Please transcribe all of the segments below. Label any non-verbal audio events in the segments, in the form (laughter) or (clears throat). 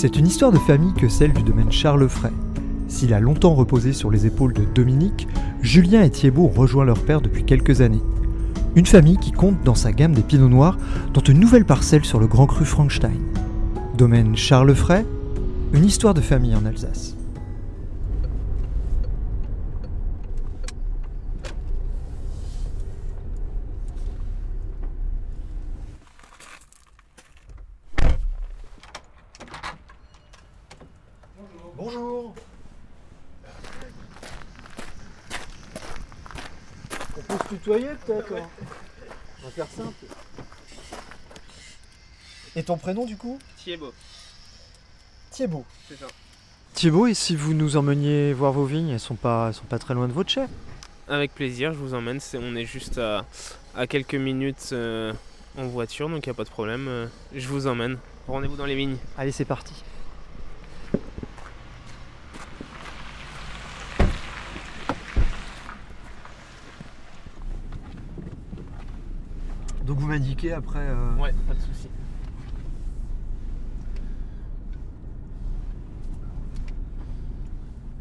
C'est une histoire de famille que celle du domaine Charles Fray. S'il a longtemps reposé sur les épaules de Dominique, Julien et Thiebaud ont rejoint leur père depuis quelques années. Une famille qui compte dans sa gamme des pinots noirs, dont une nouvelle parcelle sur le Grand Cru Frankenstein. Domaine Charles Fray, une histoire de famille en Alsace. Bonjour. On hein On va faire simple. Et ton prénom du coup? Thiebaud, Thiebaut. c'est ça. Thiebaut, et si vous nous emmeniez voir vos vignes, elles sont pas, elles sont pas très loin de votre chef Avec plaisir, je vous emmène. C'est- on est juste à, à quelques minutes euh, en voiture, donc il n'y a pas de problème. euh, je vous emmène. Rendez-vous dans les vignes. Allez, c'est parti. Après. euh, Ouais, pas de souci.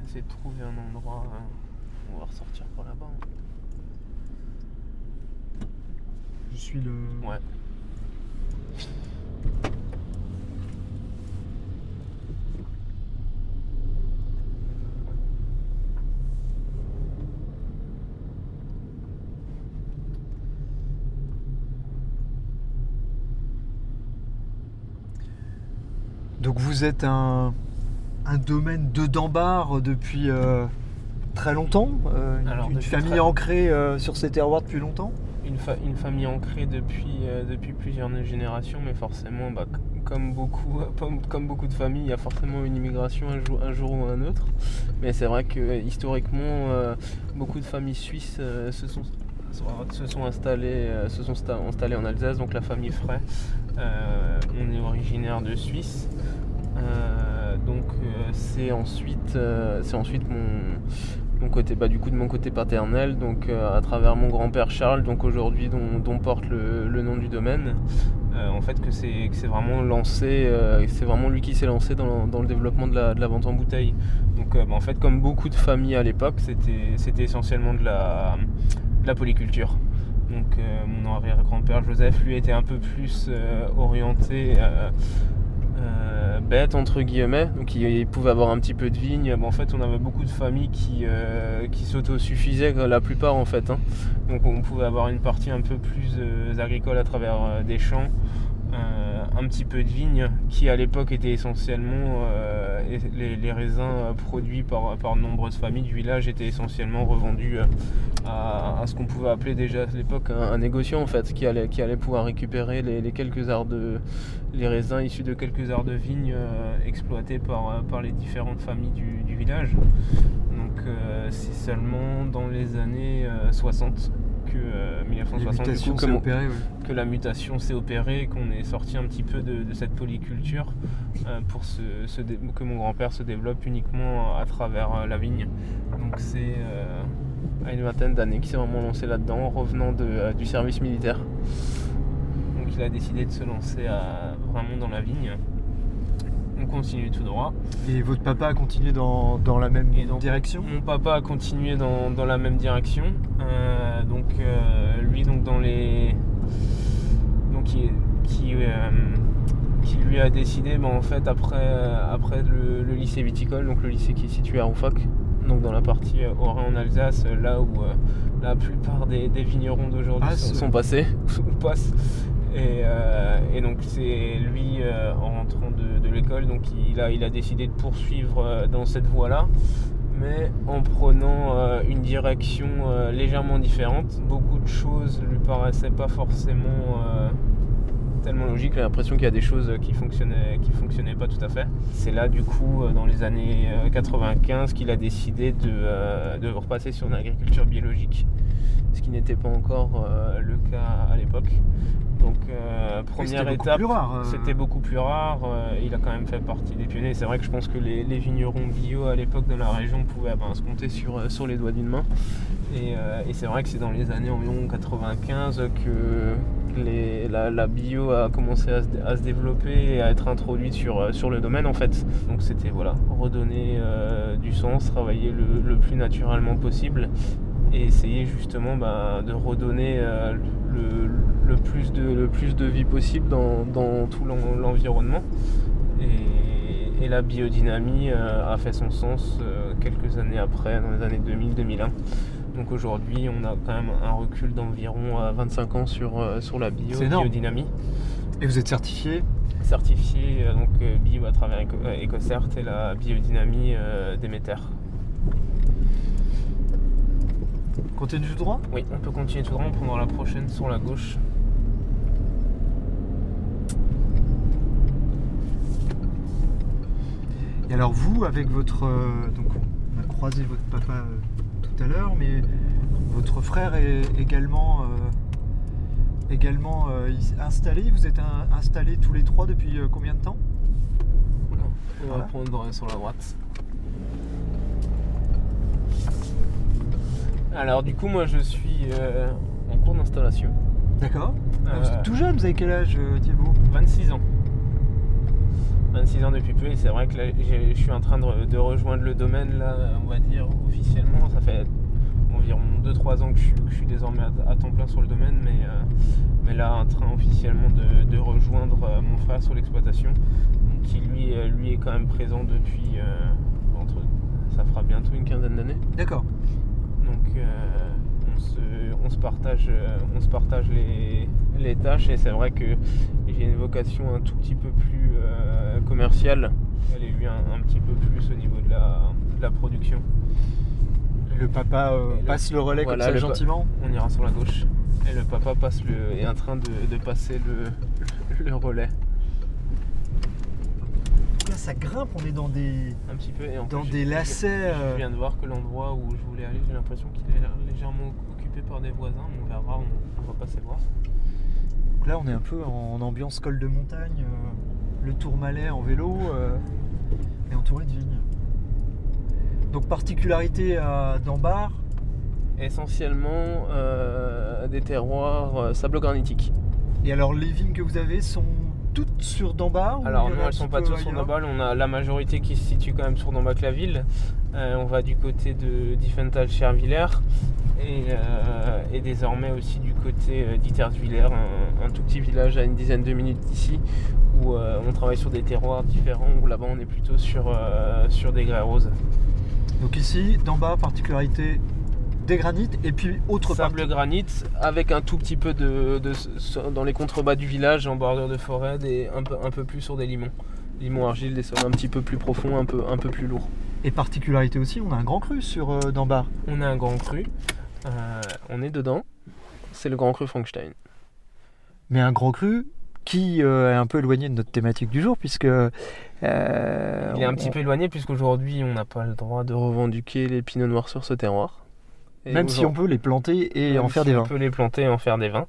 Essayer de trouver un endroit. euh, on va ressortir par là-bas. hein. Je suis le. Ouais. Vous êtes un, un domaine de Dambar depuis euh, très longtemps euh, une- Alors, Une depuis famille très- ancrée euh, sur ces terroirs depuis longtemps Une, fa- une famille ancrée depuis, depuis plusieurs générations, mais forcément, bah, comme, beaucoup, (laughs) comme, comme beaucoup de familles, il y a forcément une immigration un jour, un jour ou un autre. Mais c'est vrai que historiquement, beaucoup de familles suisses se sont se sont sont en Alsace, donc la famille Frey. euh, on est originaire de Suisse. Euh, donc euh, c'est ensuite, euh, c'est ensuite mon, côté, bah, du coup de mon côté paternel, donc à travers mon grand-père Charles, donc aujourd'hui dont, porte le, nom du domaine, en fait que c'est c'est vraiment lancé, c'est vraiment lui qui s'est lancé dans, dans le développement de la, de vente en bouteille. Donc bah, en fait comme beaucoup de familles à l'époque, c'était c'était essentiellement de la, de la polyculture. Donc mon arrière-grand-père Joseph lui était un peu plus orienté euh, euh, bête entre guillemets, donc il, il pouvait avoir un petit peu de vigne. En fait, on avait beaucoup de familles qui, euh, s'autosuffisaient, la plupart en fait. hein. Donc on pouvait avoir une partie un peu plus euh, agricole à travers des champs, euh, un petit peu de vigne, qui à l'époque était essentiellement euh, les, raisins euh, produits par, par de nombreuses familles du village étaient essentiellement revendus à, ce qu'on pouvait appeler déjà à l'époque un, négociant en fait, qui allait, qui allait pouvoir récupérer les, quelques arts de les raisins issus de quelques arts de vigne euh, exploités par, par les différentes familles du, village. Donc c'est seulement dans les années euh, 60 que euh, 1960 du coup, que, la mutation s'est opérée, qu'on est sorti un petit peu de, de cette polyculture euh, pour se, se dé- que mon grand-père se développe uniquement à travers euh, la vigne. Donc c'est euh, à une vingtaine d'années qu'il s'est vraiment lancé là-dedans, en revenant de, euh, du service militaire. Donc il a décidé de se lancer à- vraiment dans la vigne. On continue tout droit. Et votre papa a continué dans, dans la même donc, direction Mon papa a continué dans, dans la même direction. Euh, donc euh, lui donc dans les donc qui, qui, euh, qui lui a décidé ben, en fait après, après le, le lycée viticole, donc le lycée qui est situé à Roufac, donc dans la partie Haut-Rhin en Alsace, là où la plupart des, des vignerons d'aujourd'hui Ah, sont, passés. (laughs) Et, euh, et donc c'est lui euh, en rentrant de, l'école, donc il a, décidé de poursuivre euh, dans cette voie-là, mais en prenant une direction légèrement différente. Beaucoup de choses lui paraissaient pas forcément tellement logique, j'ai l'impression qu'il y a des choses qui fonctionnaient, qui fonctionnaient pas tout à fait. C'est là du coup dans les années 95 qu'il a décidé de, de repasser sur une agriculture biologique, ce qui n'était pas encore le cas à l'époque. Donc euh, première étape, euh. c'était beaucoup plus rare. Euh, il a quand même fait partie des pionniers. C'est vrai que je pense que les, vignerons bio à l'époque de la région pouvaient ben, se compter sur, sur les doigts d'une main. Et, c'est vrai que c'est dans les années environ 95 que la, bio a commencé à se, développer et à être introduite sur, sur le domaine en fait. Donc c'était voilà, redonner du sens, travailler le, plus naturellement possible et essayer justement bah, de redonner le le plus de, le plus de vie possible dans, tout l'environnement. Et, la biodynamie euh, a fait son sens euh, quelques années après, dans les années 2000-2001. Donc aujourd'hui, on a quand même un recul d'environ 25 ans sur, euh, sur la biodynamie. Et vous êtes certifié? Certifié donc bio à travers EcoCert et la biodynamie Déméter. Continue tout droit? Oui, on peut continuer tout droit, on prendra la prochaine sur la gauche. Et alors vous, avec votre... Euh, donc on a croisé votre papa euh, tout à l'heure, mais votre frère est également, euh, également installé. Vous êtes installés tous les trois depuis combien de temps? On va prendre sur la droite. Alors du coup moi je suis en cours d'installation. D'accord. vous êtes tout jeune, vous avez quel âge Thibaut? 26 ans. 26 ans depuis peu et c'est vrai que là je suis en train de, rejoindre le domaine là on va dire officiellement ça fait environ 2-3 ans que je, suis désormais à, temps plein sur le domaine mais, euh, mais là en train officiellement de, rejoindre euh, mon frère sur l'exploitation qui lui, euh, lui est quand même présent depuis entre ça fera bientôt une quinzaine d'années d'accord donc on se, partage, on se partage les, tâches et c'est vrai que j'ai une vocation un tout petit peu plus commercial, elle est lui un, petit peu plus au niveau de la, production. le papa euh, passe le, relais comme ça gentiment On ira sur la gauche. Et le papa passe le, est en train de, passer le, le relais. Ça grimpe, on est dans des, un petit peu, dans des lacets. Je, euh. viens de voir que l'endroit où je voulais aller, j'ai l'impression qu'il est légèrement occupé par des voisins, on verra, on, on va passer voir. Donc là, on est un peu en ambiance col de montagne. Euh le Tourmalet en vélo euh, et entouré de vignes. Donc particularité euh, d'Ambar Essentiellement euh, des terroirs sablo-granitiques. Et alors les vignes que vous avez sont toutes sur Dambar Alors non, elles sont pas toutes sur Dambar. On a la majorité qui se situe quand même sur Dambac-la-Ville. on va du côté de Diffenthal-Chervillers et, désormais aussi du côté d'Ittersvillers, un, un, tout petit village à une dizaine de minutes d'ici, où euh, on travaille sur des terroirs différents, où là-bas on est plutôt sur, euh, sur des grès roses. Donc ici, d'en bas, particularité des granites et puis autre Sable granit avec un tout petit peu de, dans les contrebas du village en bordure de forêt et un peu, un peu plus sur des limons. Limons argile, des sols un petit peu plus profonds, un peu, un peu plus lourds. Et particularité aussi, on a un grand cru sur euh, d'Ambar. On a un grand cru. on est dedans. C'est le grand cru Frankenstein. Mais un grand cru qui euh, est un peu éloigné de notre thématique du jour, puisque. Euh, il est un petit peu éloigné, puisqu'aujourd'hui, on n'a pas le droit de revendiquer les pinots noirs sur ce terroir. Même si on peut les planter et en faire des vins. On peut les planter et en faire des vins.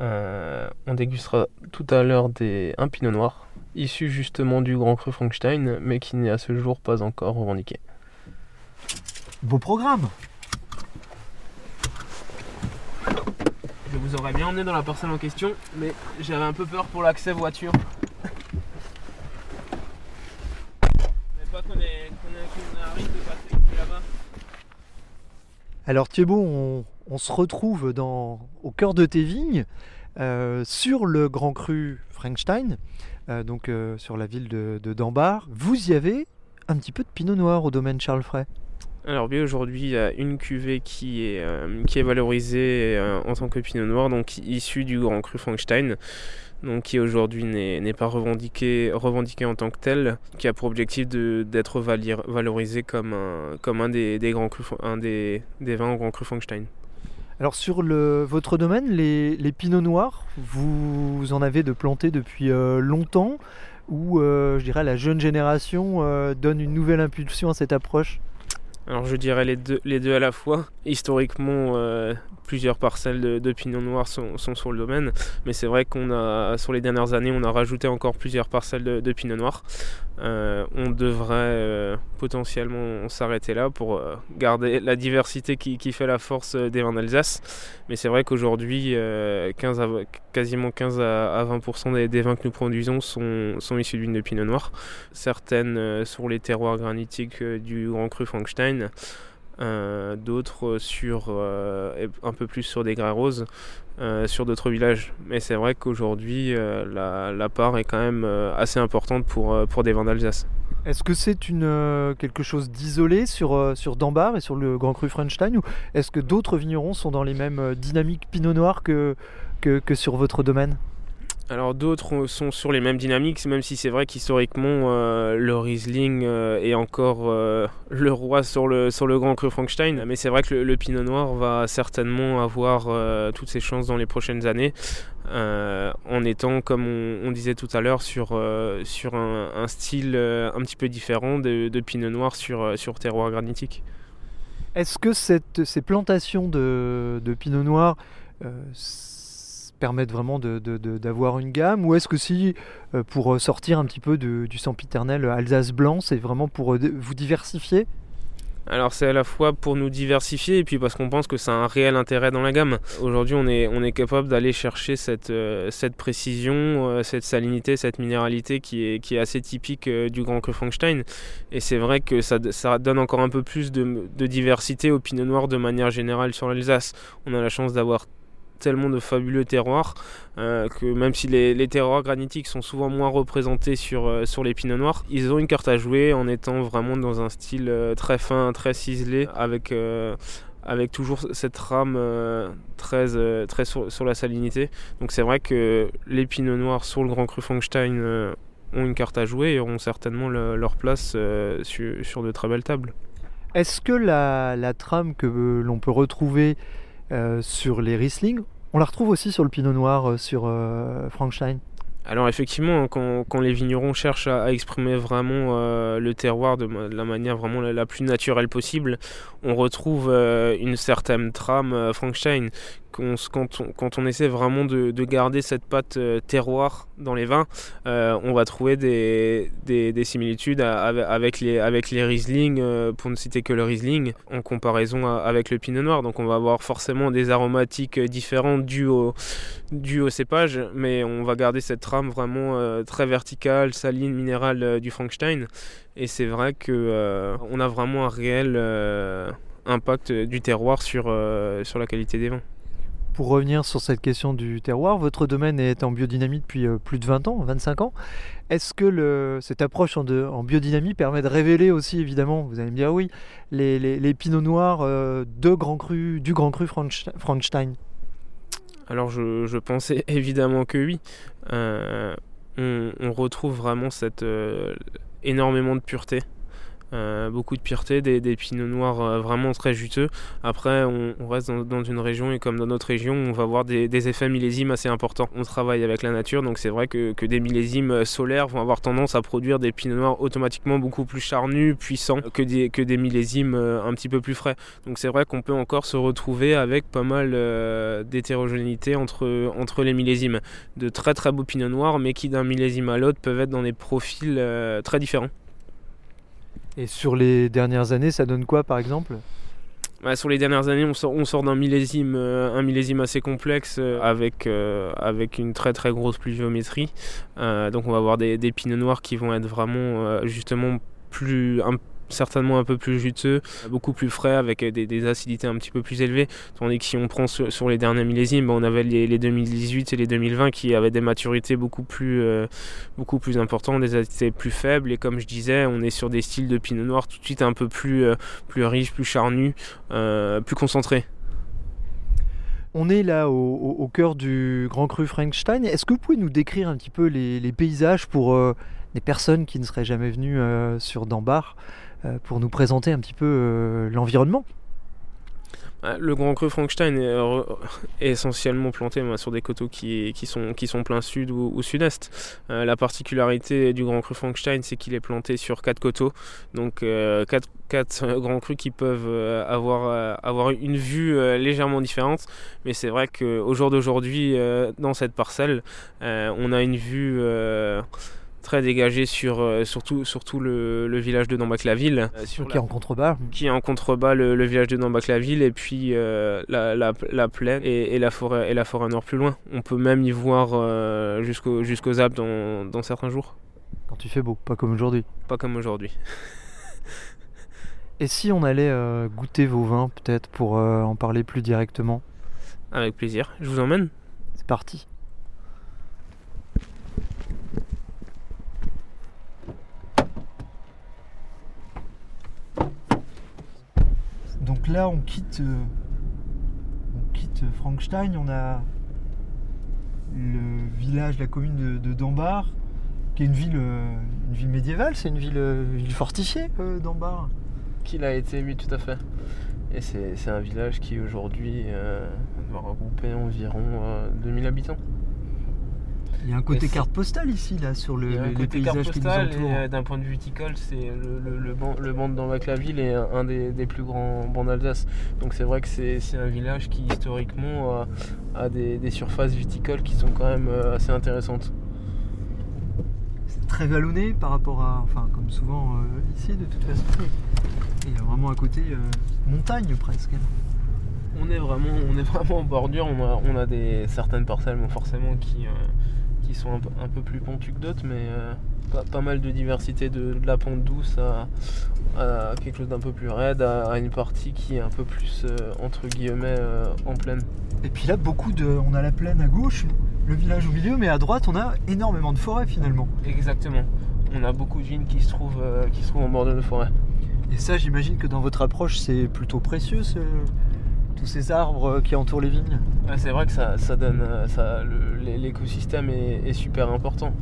Euh, on dégustera tout à l'heure des, un pinot noir, issu justement du Grand Cru Frankenstein, mais qui n'est à ce jour pas encore revendiqué. Beau programme Je vous aurais bien emmené dans la personne en question, mais j'avais un peu peur pour l'accès voiture. pas qu'on arrive de passer là-bas. Alors Thibaut, on, se retrouve dans, au cœur de tes vignes, euh, sur le Grand Cru Frankenstein, euh, donc euh, sur la ville de, de. Vous y avez un petit peu de pinot noir au domaine Charles Fray. Alors bien aujourd'hui il y a une cuvée qui est, qui est valorisée en tant que pinot noir, donc issue du Grand Cru Frankenstein, donc qui aujourd'hui n'est pas revendiqué, revendiqué en tant que tel, qui a pour objectif d'être valorisé comme un, comme un des, des grands crus, un des, des vins au Grand Cru. Alors sur le, votre domaine, les, les pinots noirs, vous en avez de plantés depuis euh, longtemps ou euh, je dirais la jeune génération euh, donne une nouvelle impulsion à cette approche? Alors je dirais les deux, les deux à la fois. Historiquement, euh, plusieurs parcelles de, de pinot noir sont, sur le domaine, mais c'est vrai qu'on a, sur les dernières années, on a rajouté encore plusieurs parcelles de, de pinot noir. Euh, on devrait euh, potentiellement s'arrêter là pour euh, garder la diversité qui, fait la force des vins d'Alsace. Mais c'est vrai qu'aujourd'hui, 15 à- quasiment 15 à, à 20% des, vins que nous produisons sont, issus d'une de pinot noir. Certaines sur les terroirs granitiques du Grand Cru Frankenstein. Euh, d'autres sur euh, un peu plus sur des grès roses euh, sur d'autres villages. Mais c'est vrai qu'aujourd'hui la, part est quand même assez importante pour, pour des vins d'Alsace. Est-ce que c'est une, quelque chose d'isolé sur, sur et sur le Grand Cru Frenstein ou est-ce que d'autres vignerons sont dans les mêmes dynamiques pinot noir que, que sur votre domaine? Alors d'autres sont sur les mêmes dynamiques, même si c'est vrai qu'historiquement euh, le Riesling euh, est encore euh, le roi sur le, sur le Grand Cru Frankenstein. Mais c'est vrai que le, Pinot Noir va certainement avoir toutes ses chances dans les prochaines années, en étant, comme on, disait tout à l'heure, sur, un, style un petit peu différent de, Pinot Noir sur, terroir granitique. Est-ce que ces plantations de, pinot noir permettent vraiment d'avoir une gamme ou est-ce que si euh, pour sortir un petit peu du sempiternel Alsace blanc c'est vraiment pour euh, vous diversifier? Alors c'est à la fois pour nous diversifier et puis parce qu'on pense que ça a un réel intérêt dans la gamme. Aujourd'hui on est, capable d'aller chercher cette, euh, précision, euh, cette salinité, cette minéralité qui est, assez typique euh, du Grand Cru Frankenstein. Et c'est vrai que ça, ça donne encore un peu plus de, de diversité au Pinot Noir de manière générale sur l'Alsace. On a la chance d'avoir tellement de fabuleux terroirs euh, que même si les, terroirs granitiques sont souvent moins représentés sur, euh, sur les pinots noirs, ils ont une carte à jouer en étant vraiment dans un style euh, très fin, très ciselé, avec, euh, avec toujours cette rame très, très sur, la salinité. Donc c'est vrai que les pinots noirs sur le Grand Cru Frankenstein ont une carte à jouer et auront certainement le- leur place sur, de très belles tables. Est-ce que la, trame que l'on peut retrouver sur les Riesling, on la retrouve aussi sur le pinot noir euh, sur euh, Frankenstein Alors effectivement, quand, quand les vignerons cherchent à, exprimer vraiment euh, le terroir de, la manière vraiment la, plus naturelle possible, on retrouve euh, une certaine trame euh, Frankenstein. Qu'on Quand on, essaie vraiment de, de garder cette patte euh, terroir dans les vins, euh, on va trouver des, des, des similitudes avec, les, avec Riesling, euh, pour ne citer que le Riesling, en comparaison avec le Pinot Noir. Donc on va avoir forcément des aromatiques différentes dues au, cépage, mais on va garder cette trame vraiment très verticale, saline, minérale du Frankenstein. Et c'est vrai que euh, on a vraiment un réel impact du terroir sur la qualité des vins. Pour revenir sur cette question du terroir, votre domaine est en biodynamie depuis euh, plus de 20 ans, 25 ans. Est-ce que cette approche en, biodynamie permet de révéler aussi, évidemment, vous allez me dire oui, les, pinots noirs euh, de Grand Cru, du Grand Cru Frankenstein- Alors je, pensais (laughs) évidemment que oui. Euh, on, retrouve vraiment cette énormément de pureté. Euh, beaucoup de pureté, des, des pinots noirs euh, vraiment très juteux. Après, on, reste dans, une région et comme dans notre région, on va avoir des, effets millésimes assez importants. On travaille avec la nature, donc c'est vrai que, des millésimes euh, solaires vont avoir tendance à produire des pinots noirs automatiquement beaucoup plus charnus, puissants que des, millésimes un petit peu plus frais. Donc c'est vrai qu'on peut encore se retrouver avec pas mal d'hétérogénéité entre, entre les millésimes. De très très beaux pinots noirs, mais qui d'un millésime à l'autre peuvent être dans des profils très différents. Et sur les dernières années, ça donne quoi par exemple? Bah, sur les dernières années, on sort, on sort d'un millésime, euh, un millésime assez complexe euh, avec, euh, avec une très très grosse pluviométrie. Donc on va avoir des, pinots noirs qui vont être vraiment justement plus, certainement un peu plus juteux, beaucoup plus frais avec des, acidités un petit peu plus élevées. Tandis que si on prend sur, les derniers millésimes, bah, on avait les, les 2018 et les 2020 qui avaient des maturités beaucoup plus, euh, beaucoup plus importantes, des acidités plus faibles. Et comme je disais, on est sur des styles de pinot noir tout de suite un peu plus, euh, plus riches, plus charnus, euh, plus concentrés. On est là au, cœur du Grand Cru Frankenstein. Est-ce que vous pouvez nous décrire un petit peu les, les paysages pour des personnes qui ne seraient jamais venues sur Dambar, pour nous présenter un petit peu euh, l'environnement Ah, Le Grand Cru Frankenstein est, euh, (laughs) est essentiellement planté sur des coteaux qui, sont, qui sont plein sud ou, sud-est. Euh, la particularité du Grand Cru Frankenstein, c'est qu'il est planté sur quatre coteaux, donc euh, quatre, quatre euh, grands crus qui peuvent euh, avoir, euh, avoir une vue euh, légèrement différente. Mais c'est vrai qu'au jour d'aujourd'hui, euh, dans cette parcelle, euh, on a une vue euh, très dégagée sur, euh, surtout, surtout le, le village de Dambac-la-Ville. euh, sur Qui est en contrebas. qui est en contrebas le, le village de Nambac-la-Ville et puis euh, la, la, la plaine et, et la forêt et la forêt nord plus loin. On peut même y voir euh, jusqu'au, jusqu'aux Alpes dans, dans certains jours, Quand il fait beau, pas comme aujourd'hui. pas comme aujourd'hui. (laughs) Et si on allait goûter vos vins, peut-être, pour en parler plus directement? Avec plaisir. Je vous emmène? C'est parti. Donc là, on quitte, euh, on Frankenstein. On a le village, la commune de, de qui est une ville, euh, une ville médiévale. C'est une ville, euh, fortifiée, Dambar. Qu'il a été, oui, tout à fait. Et c'est, un village qui aujourd'hui doit regrouper environ euh, 2000 habitants. Il y a un côté carte postale ici, là, sur le, un les côté carte paysages qui nous entourent. euh, d'un point de vue viticole, c'est le, le, le, ban- le banc de Dambac-la-Ville est un, un des, des plus grands bancs d'Alsace. Donc c'est vrai que c'est un village qui historiquement a, a des, des surfaces viticoles qui sont quand même euh, assez intéressantes. C'est très vallonné par rapport à. Enfin, comme souvent euh, ici, de toute façon. Il y a vraiment un côté euh, montagne presque. On est vraiment, on est vraiment en bordure, on a, on a des, certaines parcelles bon, forcément qui, euh, qui sont un peu, un peu plus pentues que d'autres, mais euh, pas, pas mal de diversité de, de la pente douce à, à quelque chose d'un peu plus raide, à, à une partie qui est un peu plus euh, entre guillemets euh, en pleine. Et puis là, beaucoup de. On a la plaine à gauche, le village au milieu, mais à droite, on a énormément de forêt finalement. Exactement. On a beaucoup de vignes qui se trouvent, qui se trouvent en bordure de forêt. Et ça, j'imagine que dans votre approche, c'est plutôt précieux, ce- ces arbres euh, qui entourent les vignes. C'est vrai que ça, donne, euh, l'écosystème est, super important.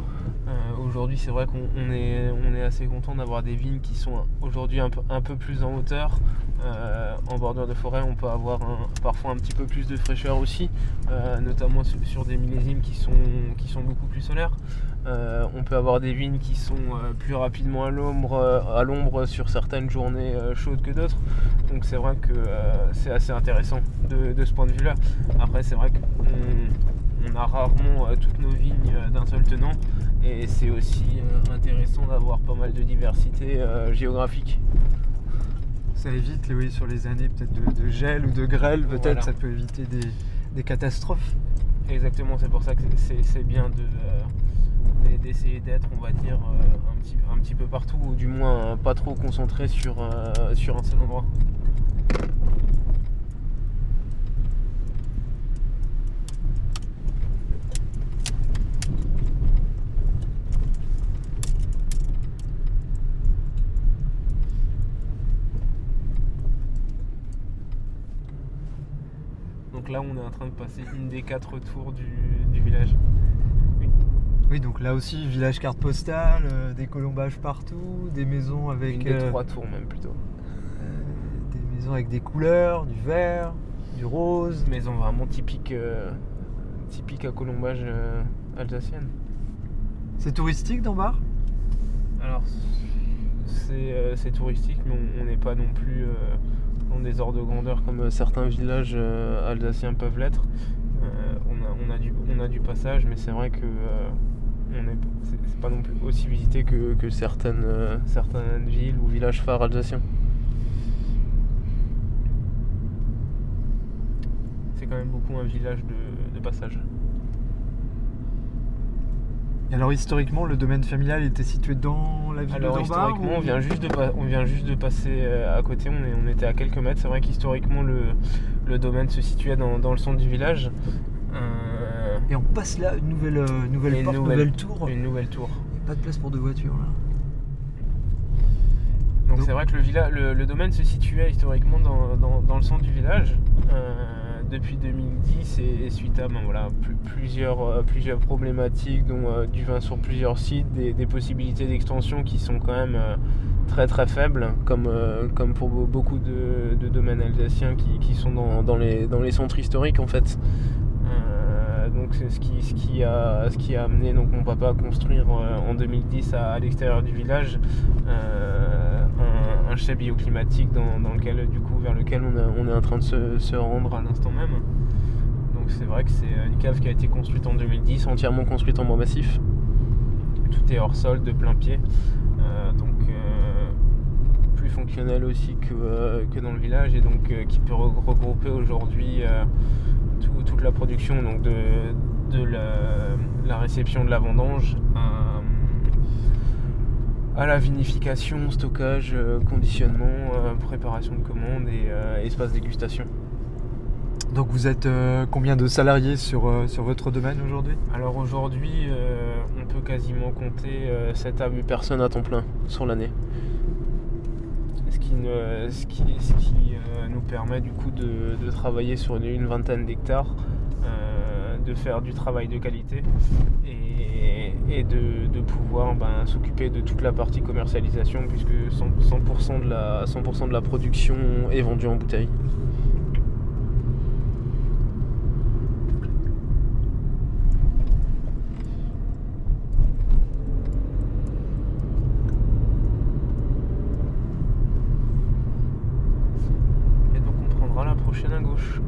Euh, aujourd'hui, c'est vrai qu'on on est, assez content d'avoir des vignes qui sont aujourd'hui un peu, plus en hauteur. En bordure de forêt, on peut avoir parfois un petit peu plus de fraîcheur aussi, notamment sur, des millésimes qui sont beaucoup plus solaires. Euh, on peut avoir des vignes qui sont euh, plus rapidement à l'ombre, euh, à l'ombre sur certaines journées chaudes que d'autres. Donc c'est vrai que c'est assez intéressant de, de ce point de vue-là. Après c'est vrai qu'on on a rarement toutes nos vignes d'un seul tenant et c'est aussi intéressant d'avoir pas mal de diversité géographique. Ça évite, oui, sur les années peut-être de, de gel ou de grêle, peut-être, Voilà. ça peut éviter des, des catastrophes. Exactement, c'est pour ça que c'est bien euh, d'essayer d'être, on va dire, euh, un, petit, un petit peu partout, ou du moins euh, pas trop concentré sur, sur un seul endroit. Là, on est en train de passer une des quatre tours du, du village. Oui, donc là aussi, village carte postale, euh, des colombages partout, des maisons avec. Une des euh, trois tours même plutôt. euh, des maisons avec des couleurs, du vert, du rose. Maison vraiment typique, euh, typique à colombage euh, alsacienne. C'est touristique dans Bar? Alors, c'est euh, c'est touristique, mais on- on n'est pas non plus des ordres de grandeur comme euh, certains villages euh, alsaciens peuvent l'être. Euh, on, a, du, passage, mais c'est vrai que c'est pas non plus aussi visité que, certaines, villes ou villages phares alsaciens. C'est quand même beaucoup un village de passage. Et alors historiquement, le domaine familial était situé dans la ville Alors de Dambar historiquement, ou- on vient juste de, on vient juste de passer euh, à côté, on, est, on était à quelques mètres. C'est vrai qu'historiquement, le, le domaine se situait dans, dans le centre du village. Euh, Et on passe là, une nouvelle, euh, nouvelle Une porte, nouvelle- nouvelle tour. une nouvelle tour. Il n'y a pas de place pour deux voitures là. Donc c'est vrai que le, villa- le, le domaine se situait historiquement dans, dans- dans le centre du village. Euh, depuis 2010 et, suite à ben euh, plusieurs problématiques, dont euh, du vin sur plusieurs sites, des, possibilités d'extension qui sont quand même euh, très très faible, comme, pour beaucoup de, domaines alsaciens qui, sont dans, les, centres historiques en fait. donc c'est ce qui, ce, qui a, ce qui a amené donc, mon papa à construire en 2010 à, l'extérieur du village un, chai bioclimatique dans, lequel, du coup, vers lequel on, est en train de se, rendre à l'instant même. Donc c'est vrai que c'est une cave qui a été construite en 2010, entièrement construite en bois massif. Tout est hors sol, de plein pied. Euh, donc euh, plus fonctionnel aussi que, euh, que, dans le village et donc qui peut regrouper aujourd'hui toute la production donc de, de la, réception de la vendange la vinification, stockage, conditionnement, préparation de commandes et espace dégustation. Donc vous êtes euh, combien de salariés sur, euh, sur votre domaine aujourd'hui? Alors aujourd'hui, euh, on peut quasiment compter 7 à 8 personnes à temps plein sur l'année. Ce qui, ce qui, nous permet du coup de, travailler sur une, vingtaine d'hectares, de faire du travail de qualité et, de, pouvoir ben, s'occuper de toute la partie commercialisation puisque 100%, de la, 100 de la production est vendue en bouteille. prochaine à gauche.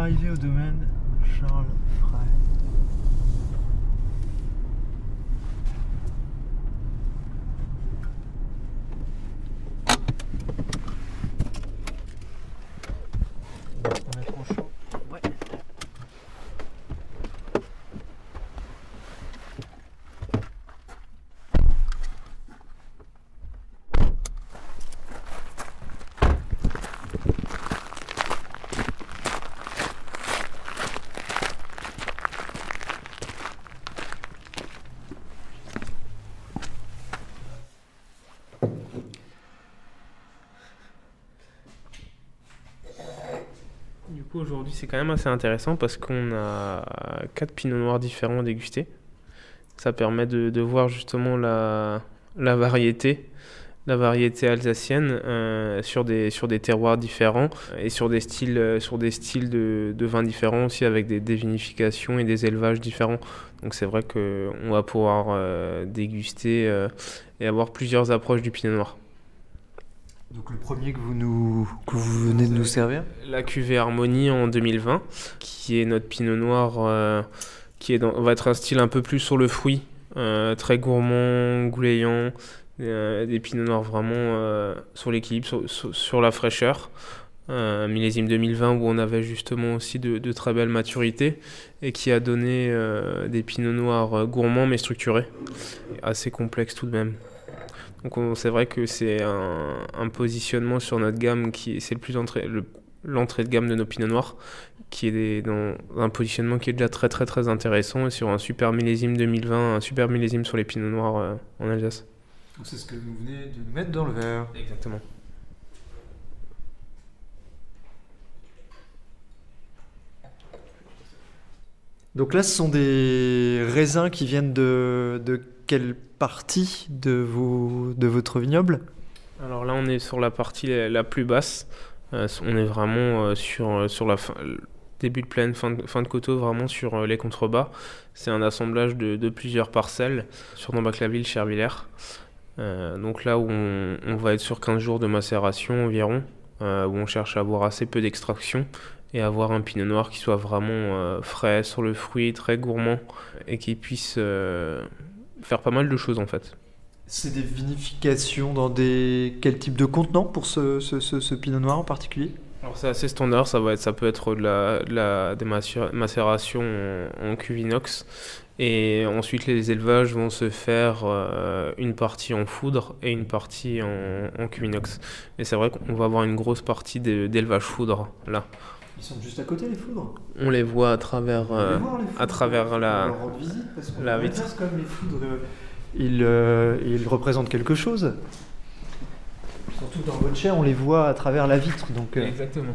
Arrivés au domaine Charles aujourd'hui, c'est quand même assez intéressant parce qu'on a quatre pinots noirs différents à déguster. Ça permet de, voir justement la, variété, la variété alsacienne euh, sur, des, des terroirs différents et sur des styles, euh, sur des styles de, vins différents aussi avec des, dévinifications et des élevages différents. Donc c'est vrai qu'on va pouvoir euh, déguster et avoir plusieurs approches du pinot noir. Donc le premier que vous, nous, que vous venez de nous servir? La cuvée Harmonie en 2020, qui est notre pinot noir, euh, qui est va être un style un peu plus sur le fruit, euh, très gourmand, goulayant, euh, des pinots noirs vraiment sur l'équilibre, sur, la fraîcheur. millésime 2020 où on avait justement aussi de, de, très belles maturités et qui a donné des pinots noirs gourmands mais structurés, assez complexes tout de même. Donc c'est vrai que c'est un, positionnement sur notre gamme qui c'est le plus l'entrée de gamme de nos pinots noirs, qui est dans un positionnement qui est déjà très très très intéressant et sur un super millésime 2020, un super millésime sur les pinots noirs euh, en Alsace. Donc c'est ce que vous venez de nous mettre dans le verre. Exactement. Donc là, ce sont des raisins qui viennent de, de quelle partie de, vos, de votre vignoble? Alors là, on est sur la partie la, plus basse. Euh, on est vraiment euh, sur, euh, sur la fin, début de plaine, fin de, fin de coteau, vraiment sur les contrebas. C'est un assemblage de, plusieurs parcelles sur Nambac-la-Ville, donc là où on, on, va être sur 15 jours de macération environ, où on cherche à avoir assez peu d'extraction et avoir un pinot noir qui soit vraiment frais sur le fruit, très gourmand et qui puisse faire pas mal de choses en fait. C'est des vinifications dans des quel type de contenant pour ce, ce, ce, pinot noir en particulier? Alors c'est assez standard, ça, va être, ça peut être de la, de la, des macérations en, en cuve inox. Et ensuite, les élevages vont se faire euh, une partie en foudre et une partie en, en cuve inox. Et c'est vrai qu'on va avoir une grosse partie d'élevage foudre là. Ils sont juste à côté les foudres On les voit à travers, euh, à travers la, visite, parce la vitre. Comme les foudres, euh, ils, euh, ils représentent quelque chose. Surtout dans votre chair, on les voit à travers la vitre. Donc, euh, Exactement.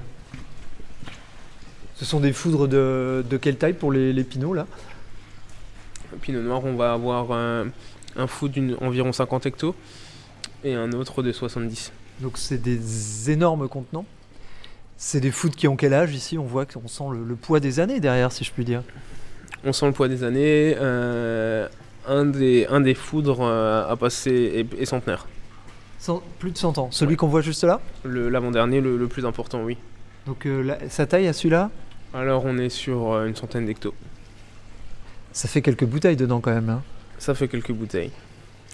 ce sont des foudres de, de quelle taille pour les, les pinots là? Pinot Noir, on va avoir un, un foudre d'environ 50 hectos et un autre de 70. Donc c'est des énormes contenants? C'est des foudres qui ont quel âge ici? On voit qu'on sent le, le poids des années derrière, si je puis dire. On sent le poids des années. euh, un, des, un des foudres euh, a passé est, est centenaire. Cent- plus de 100 ans. Celui qu'on voit juste là? Le- L'avant-dernier, le, le plus important, oui. Donc euh, la- sa taille à celui-là? Alors on est sur euh, une centaine d'hectos. Ça fait quelques bouteilles dedans quand même. hein. Ça fait quelques bouteilles.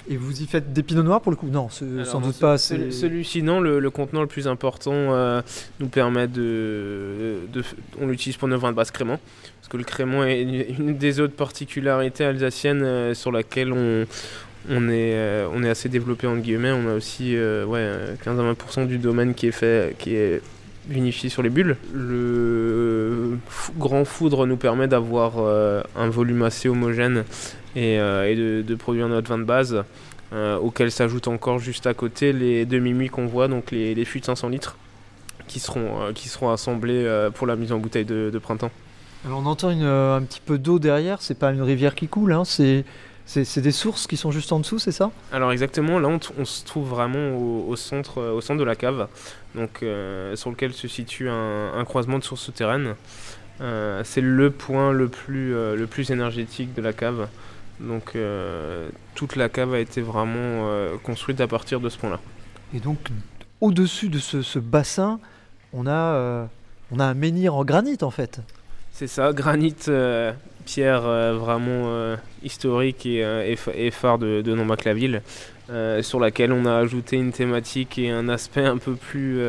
Et vous y faites des pinots noirs pour le coup? Non, ce- Alors, sans non, doute ce- pas. Celui-ci, non, le, le contenant le plus important euh, nous permet de, de- On l'utilise pour nos vins de basse crément. Parce que le crément est une, une des autres particularités alsaciennes euh, sur laquelle on, on, est, euh, on est assez développé, entre guillemets. On a aussi ouais, euh, 15 à 20% du domaine qui est fait. Qui est vinifié sur les bulles. Le grand foudre nous permet d'avoir euh, un volume assez homogène et, euh, de, produire notre vin de base euh, auquel s'ajoutent encore juste à côté les demi-muits qu'on voit, donc les, les fûts de 500 litres, qui seront, qui seront assemblés pour la mise en bouteille de, printemps. Alors on entend un petit peu d'eau derrière. C'est pas une rivière qui coule. Hein, c'est c'est des sources qui sont juste en dessous, c'est ça? Alors exactement, là on, se trouve vraiment au, au centre, euh, au centre de la cave, donc, euh, sur lequel se situe un, un croisement de sources souterraines. Euh, C'est le point le plus, euh, le plus énergétique de la cave. Donc toute la cave a été vraiment construite à partir de ce point-là. Et donc au-dessus de ce, ce bassin, on a on a un menhir en granit en fait. C'est ça, granit, pierre euh, vraiment euh, historique et, euh, et ph- et phare de, de Nombach-la-Ville, euh, sur laquelle on a ajouté une thématique et un aspect un peu plus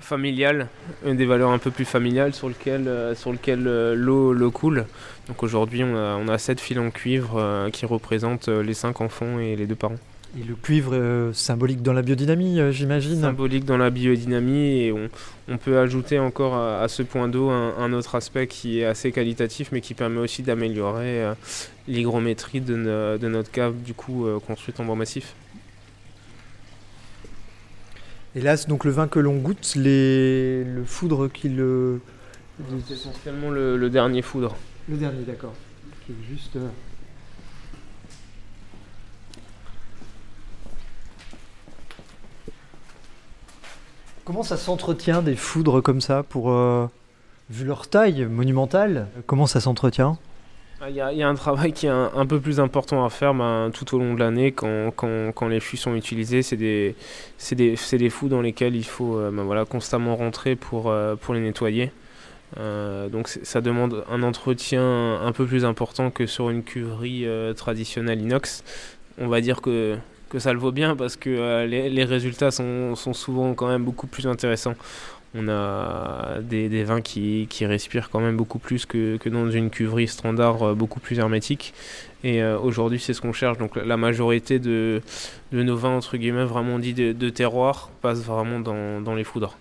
familial, euh, des valeurs un peu plus familiales sur lequel, sur lequel l'eau l'eau coule. Donc aujourd'hui, on a, on a sept fils en cuivre qui représentent les cinq enfants et les deux parents. Et le cuivre euh, symbolique dans la biodynamie, euh, j'imagine. symbolique dans la biodynamie et on, on peut ajouter encore à, à ce point d'eau un, un autre aspect qui est assez qualitatif mais qui permet aussi d'améliorer euh, l'hygrométrie de, no- de notre cave du coup construite en bois massif. C'est donc le vin que l'on goûte, les... le foudre qui le. C'est essentiellement le, le dernier foudre. Le dernier, d'accord. Qui est juste. Comment ça s'entretient des foudres comme ça pour. euh, Vu leur taille monumentale, comment ça s'entretient? Ah, Il y, a- un travail qui est un, peu plus important à faire ben, tout au long de l'année quand, quand- quand les fûts sont utilisés. C'est des, des, des fûts dans lesquels il faut euh, ben, voilà, constamment rentrer pour, euh, pour les nettoyer. Donc ça demande un entretien un peu plus important que sur une cuverie traditionnelle inox. On va dire que, que ça le vaut bien parce que euh, les, les résultats sont, sont souvent quand même beaucoup plus intéressants. On a des, des vins qui, qui respirent quand même beaucoup plus que, que dans une cuverie standard euh, beaucoup plus hermétique. Et euh, aujourd'hui, c'est ce qu'on cherche. Donc la majorité de, de nos vins, entre guillemets, vraiment dits de, de terroir, passent vraiment dans, dans les foudres.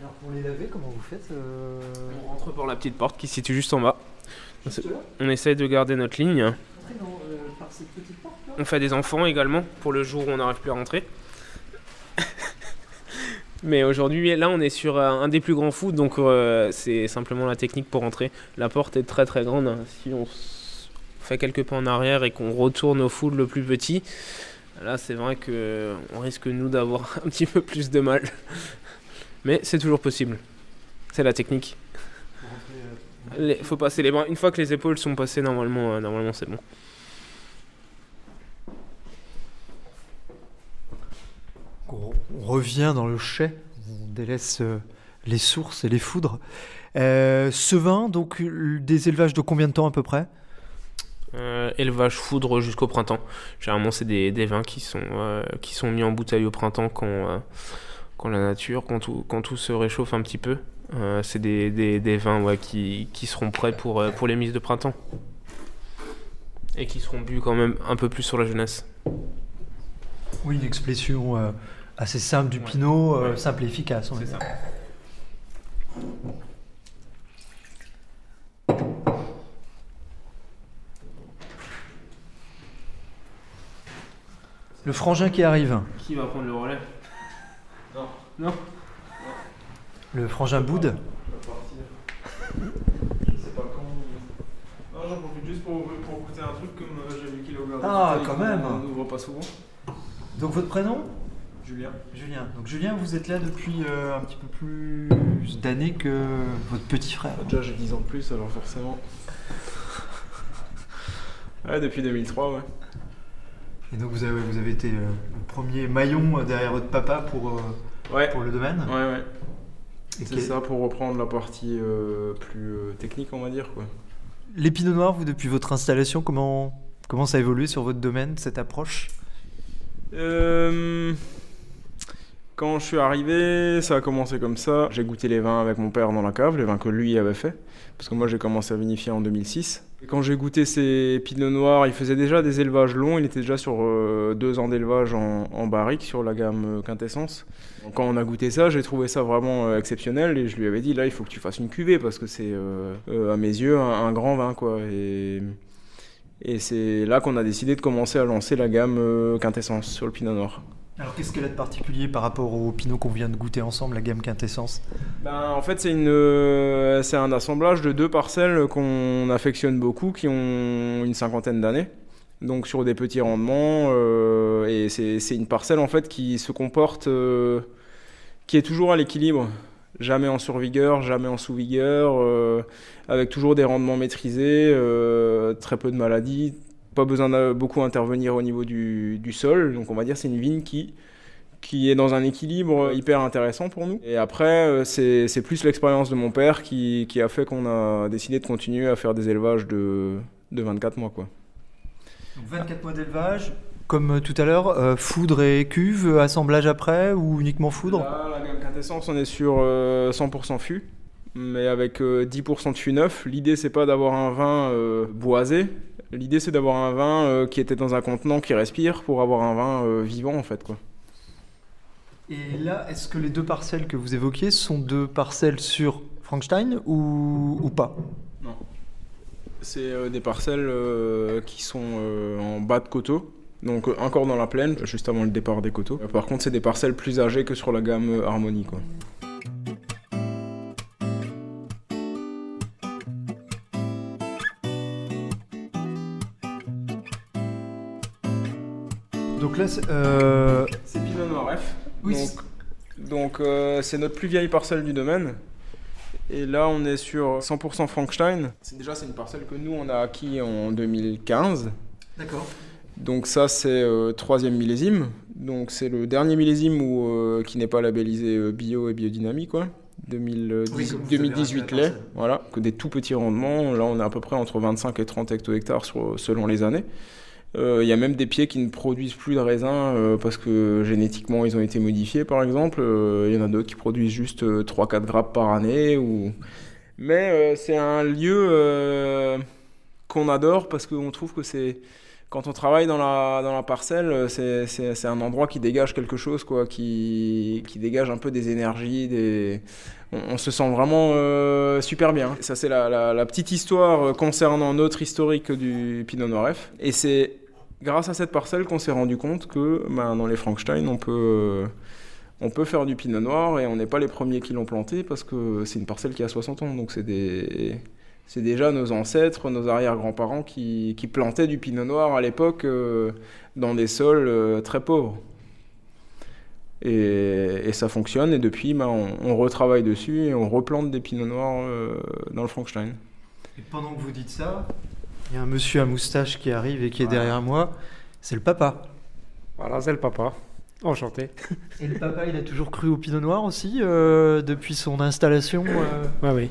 Alors pour les laver, comment vous faites On rentre par la petite porte qui se situe juste en bas. On essaye de garder notre ligne. On fait des enfants également pour le jour où on n'arrive plus à rentrer. (laughs) Mais aujourd'hui, là, on est sur un un des plus grands foot, donc euh, c'est simplement la technique pour rentrer. La porte est très très grande. hein. Si on fait quelques pas en arrière et qu'on retourne au foot le plus petit, là, c'est vrai que on risque nous d'avoir (laughs) un petit peu plus de mal. Mais c'est toujours possible. C'est la technique. Il faut passer les bras. Une fois que les épaules sont passées, normalement, euh, normalement c'est bon. On revient dans le chai, on délaisse euh, les sources et les foudres. Euh, ce vin, donc euh, des élevages de combien de temps à peu près? Euh, élevage foudre jusqu'au printemps. Généralement, c'est des, des vins qui sont, euh, qui sont mis en bouteille au printemps quand, quand la nature, quand tout, quand tout se réchauffe un petit peu. C'est des, des, des vins ouais, qui, qui seront prêts pour, pour les mises de printemps. Et qui seront bu quand même un peu plus sur la jeunesse. Oui, une expression assez simple du pinot, euh, Ouais. simple et efficace. C'est ça. Le frangin qui arrive, Qui va prendre le relais? Non. Non? Le frangin boude. Je sais pas quand. Non, j'en profite juste pour, pour goûter un truc comme euh, j'ai vu qu'il ouvert Ah, quand même. On n'ouvre pas souvent. Donc votre prénom? Julien. Julien. Donc Julien, vous êtes là depuis euh, un petit peu plus d'années que votre petit frère. Déjà j'ai 10 ans de plus alors forcément. Ouais depuis 2003 ouais. Et donc vous avez, vous avez été euh, le premier maillon euh, derrière votre papa pour, euh, Ouais. pour le domaine? Ouais ouais. Et C'est quel- ça pour reprendre la partie euh, plus euh, technique on va dire quoi. Les pinots noirs, vous, depuis votre installation, comment, comment ça a évolué sur votre domaine, cette approche? Euh, Quand je suis arrivé, ça a commencé comme ça. J'ai goûté les vins avec mon père dans la cave, les vins que lui avait fait. Parce que moi j'ai commencé à vinifier en 2006. Et quand j'ai goûté ces pinots noirs, il faisait déjà des élevages longs. Il était déjà sur euh, deux ans d'élevage en, barrique sur la gamme euh, Quintessence. Quand on a goûté ça, j'ai trouvé ça vraiment euh, exceptionnel. Et je lui avais dit là, il faut que tu fasses une cuvée parce que c'est à mes yeux un, grand vin quoi. Et, c'est là qu'on a décidé de commencer à lancer la gamme Quintessence sur le pinot noir. Alors qu'est-ce qu'elle a de particulier par rapport au pinot qu'on vient de goûter ensemble, la gamme quintessence? Ben, en fait, c'est euh, un assemblage de deux parcelles qu'on affectionne beaucoup, qui ont une cinquantaine d'années, donc sur des petits rendements. euh, et c'est, une parcelle en fait qui se comporte, euh, qui est toujours à l'équilibre, jamais en survigueur, jamais en sous-vigueur, euh, avec toujours des rendements maîtrisés, très peu de maladies, pas besoin de beaucoup intervenir au niveau du, du sol. Donc on va dire c'est une vigne qui qui est dans un équilibre hyper intéressant pour nous. Et après, euh, c'est plus l'expérience de mon père qui, qui a fait qu'on a décidé de continuer à faire des élevages de, de 24 mois. Quoi. Donc 24 mois d'élevage, comme euh, tout à l'heure, euh, foudre et cuve, assemblage après ou uniquement foudre? Là, la gamme quintessence, on est sur euh, 100% fût, mais avec euh, 10% de fût neuf. L'idée, c'est pas d'avoir un vin boisé. L'idée, c'est d'avoir un vin euh, qui était dans un contenant qui respire pour avoir un vin euh, vivant, en fait. Quoi. Et là, est-ce que les deux parcelles que vous évoquiez sont deux parcelles sur Frankenstein ou, ou pas? C'est euh, des parcelles qui sont en bas de coteau, donc encore dans la plaine, juste avant le départ des coteaux. Par contre, c'est des parcelles plus âgées que sur la gamme Harmonie. Quoi. Donc là, c'est, euh, C'est Pinot Noir F. Oui, donc euh, c'est notre plus vieille parcelle du domaine. Et là, on est sur 100% Frankenstein. C'est déjà c'est une parcelle que nous on a acquis en 2015. d'accord. Donc ça c'est euh, troisième millésime. Donc c'est le dernier millésime où, euh, qui n'est pas labellisé euh, bio et biodynamique quoi. 2010 Oui, comme vous avez 2018 racheté la lait, voilà, que des tout petits rendements. Là on est à peu près entre 25 et 30 hecto-hectares sur- selon les années. Euh, Il y a même des pieds qui ne produisent plus de raisins euh, parce que génétiquement ils ont été modifiés par exemple. Euh, Il y en a d'autres qui produisent juste 3-4 grappes par année. Ou... Mais c'est un lieu qu'on adore parce qu'on trouve que c'est quand on travaille dans la, dans la parcelle, c'est, un endroit qui dégage quelque chose, quoi, qui, qui dégage un peu des énergies, des... On, se sent vraiment super bien. Ça, c'est la, la, petite histoire concernant notre historique du Pinot Noir F. Et c'est grâce à cette parcelle qu'on s'est rendu compte que ben, dans les Frankenstein, on peut, on peut faire du Pinot Noir et on n'est pas les premiers qui l'ont planté parce que c'est une parcelle qui a 60 ans. Donc c'est des... C'est déjà nos ancêtres, nos arrière-grands-parents qui, qui plantaient du pinot noir à l'époque euh, dans des sols euh, très pauvres. Et, et ça fonctionne, et depuis, bah, on, on retravaille dessus et on replante des pinots noirs euh, dans le Frankenstein. Et pendant que vous dites ça, il y a un monsieur à moustache qui arrive et qui est Voilà. derrière moi. C'est le papa. Voilà, c'est le papa. Enchanté. (laughs) Et le papa, il a toujours cru au pinot noir aussi euh, depuis son installation. euh. (clears throat) Oui, oui.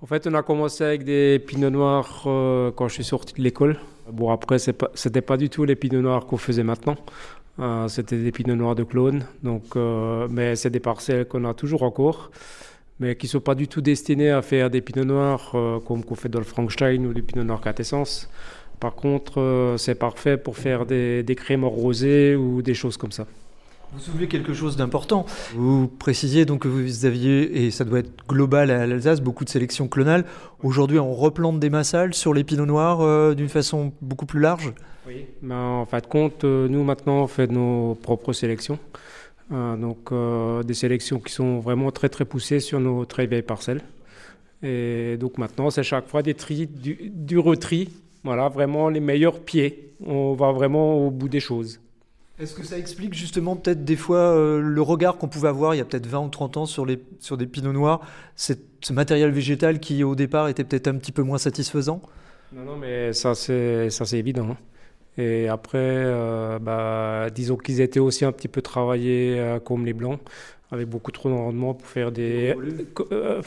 En fait, on a commencé avec des pinots noirs euh, quand je suis sorti de l'école. Bon, après, c'est pas- c'était pas du tout les pinots noirs qu'on faisait maintenant. Euh, C'était des pinots noirs de clone. Donc, mais c'est des parcelles qu'on a toujours encore, mais qui ne sont pas du tout destinées à faire des pinots noirs euh, comme qu'on fait dans le Frankenstein ou des pinots noirs quintessence. Par contre, euh, c'est parfait pour faire des, des crèmes rosées ou des choses comme ça. Vous soulevez quelque chose d'important? Vous précisiez donc que vous aviez, et ça doit être global à l'Alsace, beaucoup de sélections clonales. Aujourd'hui, on replante des massales sur les pinots noirs euh, d'une façon beaucoup plus large? Oui. Mais en fin de compte, nous maintenant, on fait nos propres sélections. Euh, donc, euh, des sélections qui sont vraiment très très poussées sur nos très vieilles parcelles. Et donc maintenant, c'est chaque fois des tris, du, du retri. Voilà, vraiment les meilleurs pieds. On va vraiment au bout des choses. Est-ce que ça explique justement peut-être des fois euh, le regard qu'on pouvait avoir il y a peut-être 20 ou 30 ans sur, les, sur des pinots noirs, cette- ce matériel végétal qui au départ était peut-être un petit peu moins satisfaisant? Non, non, mais ça c'est ça c'est évident. hein. Et après, euh, bah, disons qu'ils étaient aussi un petit peu travaillés euh, comme les blancs, avec beaucoup trop de rendement pour faire des euh,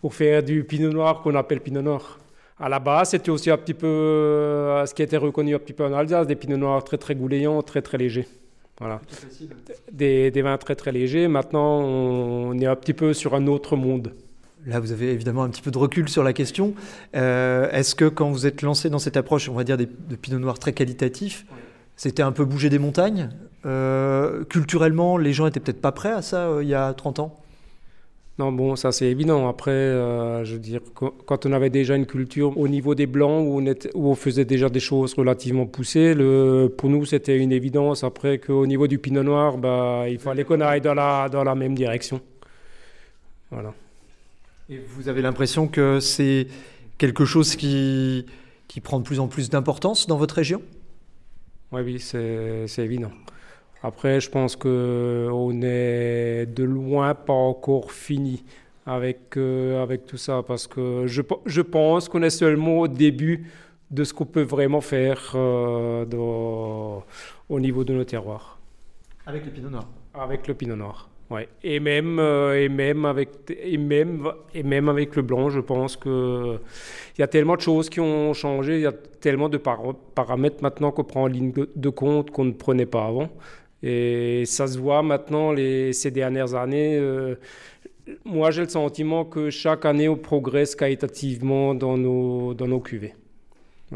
pour faire du pinot noir qu'on appelle pinot noir. À la base, c'était aussi un petit peu ce qui était reconnu un petit peu en Alsace, des pinots noirs très très goulayants, très très légers. Voilà. Des, des vins très très légers. Maintenant, on est un petit peu sur un autre monde. Là, vous avez évidemment un petit peu de recul sur la question. Euh, Est-ce que quand vous êtes lancé dans cette approche, on va dire de pinot noir très qualitatif, c'était un peu bouger des montagnes? Euh, Culturellement, les gens étaient peut-être pas prêts à ça euh, il y a 30 ans? Non, bon, ça c'est évident. Après, je veux dire, qu- quand on avait déjà une culture au niveau des blancs, où on, faisait déjà des choses relativement poussées, pour nous c'était une évidence. Après, qu'au niveau du pinot noir, bah, il fallait qu'on aille dans la, dans la même direction. Voilà. Et vous avez l'impression que c'est quelque chose qui, qui prend de plus en plus d'importance dans votre région? Oui, oui, c'est évident. Après, je pense qu'on est de loin pas encore fini avec, euh, avec tout ça, parce que je, je pense qu'on est seulement au début de ce qu'on peut vraiment faire euh, au niveau de nos terroirs, Avec les pinots noirs. avec le pinot noir. Ouais. Et, même, euh, et, même avec, et, même, et même avec le blanc, je pense que il y a tellement de choses qui ont changé, il y a tellement de par- paramètres maintenant qu'on prend en ligne de- de compte qu'on ne prenait pas avant. Et ça se voit maintenant les, ces dernières années. euh, moi, j'ai le sentiment que chaque année, on progresse qualitativement dans nos, dans nos cuvées.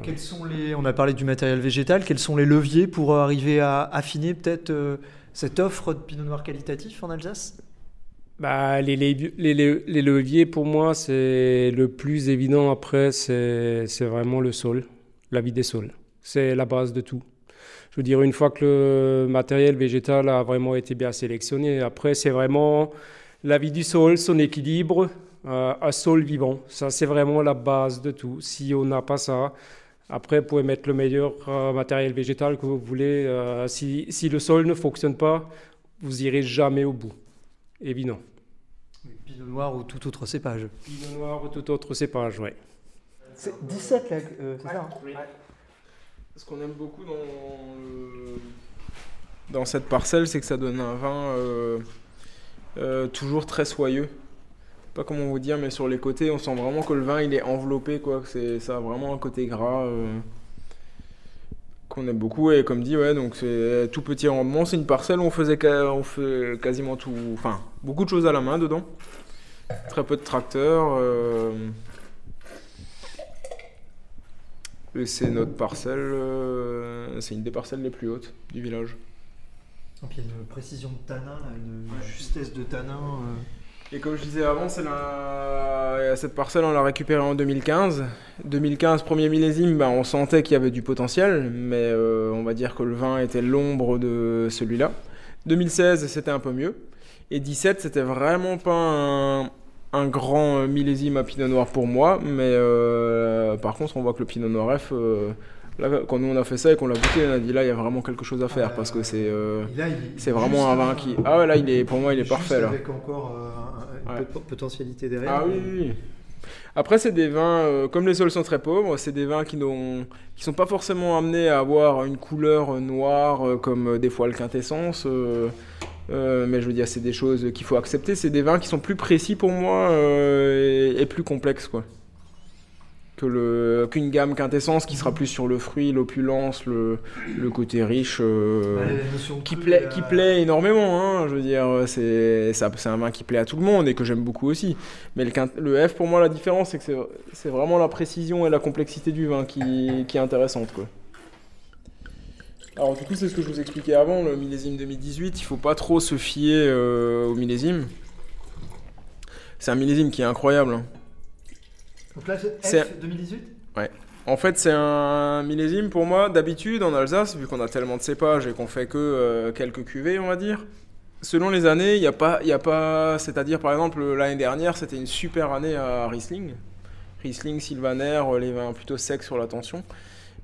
Quels sont les, on a parlé du matériel végétal, quels sont les leviers pour arriver à affiner peut-être euh, cette offre de pinot noir qualitatif en Alsace? Bah, les, levi- les, les- les leviers, pour moi, c'est le plus évident après, c'est vraiment le sol, la vie des sols. C'est la base de tout. Je veux dire, une fois que le matériel végétal a vraiment été bien sélectionné, après, c'est vraiment la vie du sol, son équilibre, euh, un sol vivant. Ça, c'est vraiment la base de tout. Si on n'a pas ça, après, vous pouvez mettre le meilleur euh, matériel végétal que vous voulez. euh, si, si le sol ne fonctionne pas, vous irez jamais au bout. Évident. Pinot noir ou tout autre cépage. Pinot noir ou tout autre cépage, ouais. C'est 17 là, c'est ça Ce qu'on aime beaucoup dans, le- dans cette parcelle, c'est que ça donne un vin euh, euh, toujours très soyeux. Pas comment vous dire, mais sur les côtés, on sent vraiment que le vin il est enveloppé, quoi. c'est- ça a vraiment un côté gras euh, qu'on aime beaucoup. Et comme dit, ouais, donc c'est tout petit rendement. C'est une parcelle où on faisait on fait quasiment tout, enfin beaucoup de choses à la main dedans. Très peu de tracteurs. euh, et c'est notre parcelle, euh, c'est une des parcelles les plus hautes du village. il y a une précision de tanin, là, une justesse de tanin. Et comme je disais avant, cette parcelle, on l'a récupérée en 2015. 2015, premier millésime, ben, on sentait qu'il y avait du potentiel, mais euh, on va dire que le vin était l'ombre de celui-là. 2016, c'était un peu mieux. Et 17, c'était vraiment pas un, grand euh, millésime à Pinot Noir pour moi, mais euh, par contre, on voit que le Pinot Noir F, là, quand nous on a fait ça et qu'on l'a goûté, on a dit là, il y a vraiment quelque chose à faire parce que c'est euh, c'est vraiment un vin qui. Ah ouais, là, il est, pour moi, il est parfait là. Avec encore euh, un- une Ouais. potentialité derrière. Ah oui, oui, oui. Après, c'est des vins, euh, comme les sols sont très pauvres, c'est des vins qui n'ont qui sont pas forcément amenés à avoir une couleur noire comme des fois le quintessence. euh, mais je veux dire, c'est des choses qu'il faut accepter. C'est des vins qui sont plus précis pour moi euh, et, et plus complexes, quoi. Que le qu'une gamme quintessence qui sera plus sur le fruit, l'opulence, le, le côté riche, euh, qui plaît qui plaît énormément. Hein, je veux dire, c'est c'est un vin qui plaît à tout le monde et que j'aime beaucoup aussi. Mais le, le F pour moi la différence c'est que c'est, c'est vraiment la précision et la complexité du vin qui, qui est intéressante quoi. Alors du coup c'est ce que je vous expliquais avant, le millésime 2018, il faut pas trop se fier euh, au millésime. C'est un millésime qui est incroyable. hein. Donc là, C'est- F 2018 En fait, c'est un millésime pour moi. D'habitude, en Alsace, vu qu'on a tellement de cépages et qu'on fait que euh, quelques cuvées, on va dire, selon les années, il n'y a pas. il Y a pas C'est-à-dire, par exemple, l'année dernière, c'était une super année à Riesling. Riesling, Sylvaner, euh, les vins plutôt secs sur la tension.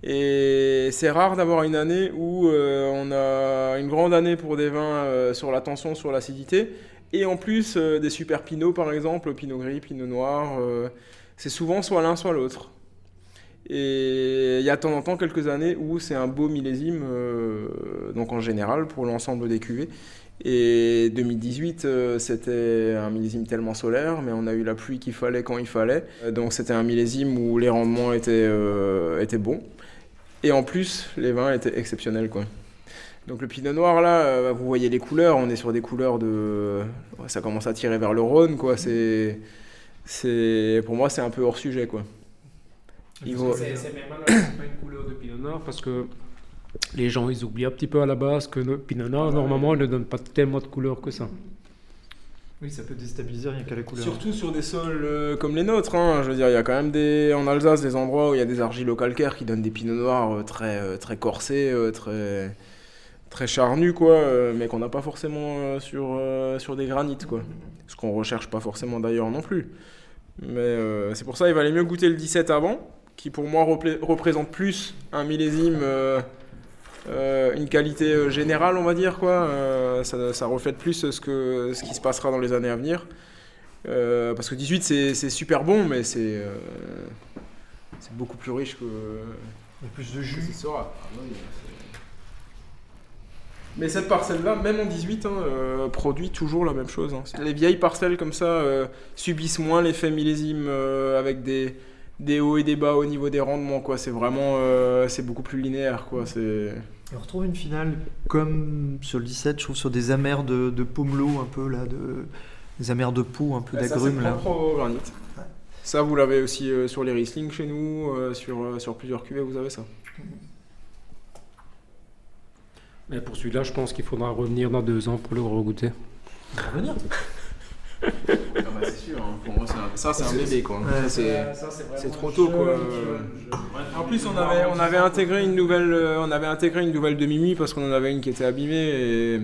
Et c'est rare d'avoir une année où euh, on a une grande année pour des vins euh, sur la tension, sur l'acidité. Et en plus, des super pinots, par exemple, pinot gris, pinot noir. C'est souvent soit l'un, soit l'autre. Et il y a de temps en temps quelques années où c'est un beau millésime, euh, donc en général pour l'ensemble des cuvées. Et 2018, euh, c'était un millésime tellement solaire, mais on a eu la pluie qu'il fallait quand il fallait. Euh, Donc c'était un millésime où les rendements étaient, étaient bons. Et en plus, les vins étaient exceptionnels. Quoi. Donc le pinot noir, là, euh, vous voyez les couleurs, on est sur des couleurs de... Ça commence à tirer vers le Rhône, quoi. C'est... c'est... Pour moi, c'est un peu hors sujet, quoi. C'est c'est même pas une couleur de Pinot Noir parce que les gens ils oublient un petit peu à la base que le Pinot Noir normalement ne donne pas tellement de couleur que ça. Oui, ça peut déstabiliser rien qu'à la couleur. Surtout sur des sols euh, comme les nôtres, hein. je veux dire, il y a quand même des, en Alsace des endroits où il y a des argilo-calcaires qui donnent des pinots noirs euh, très, euh, très corsés, euh, très, très charnus, quoi, euh, mais qu'on n'a pas forcément euh, sur, euh, sur des granites, quoi. Ce qu'on recherche pas forcément d'ailleurs non plus. Mais euh, c'est pour ça qu'il valait mieux goûter le 17 avant, qui pour moi représente plus un millésime, euh, euh, une qualité générale, on va dire, quoi. Ça, ça reflète plus ce, que, ce qui se passera dans les années à venir. Parce que 18 c'est super bon, mais c'est beaucoup plus riche que, Il y a plus de jus. ce sera. Ah oui, c'est- mais cette parcelle-là, même en 18, hein, euh, produit toujours la même chose. hein. Les vieilles parcelles comme ça euh, subissent moins l'effet millésime euh, avec des, des hauts et des bas au niveau des rendements. quoi. C'est vraiment c'est beaucoup plus linéaire. Quoi. C'est... Et on retrouve une finale comme sur le 17, je trouve, sur des amers de, de pomelo, un peu là, de, des amers de peau, un peu Ah, ça, d'agrumes là. propre au granit. Ouais. Ça, vous l'avez aussi sur les Riesling chez nous, sur, sur plusieurs cuvées, vous avez ça. Mais pour celui-là, je pense qu'il faudra revenir dans deux ans pour le regoûter. Revenir. Ah bah, c'est sûr, hein. pour moi, un- ça c'est un bébé quoi. Ouais, c'est- trop tôt quoi. En plus, on avait, on avait intégré une nouvelle, euh, on avait intégré une nouvelle demi-mie parce qu'on en avait une qui était abîmée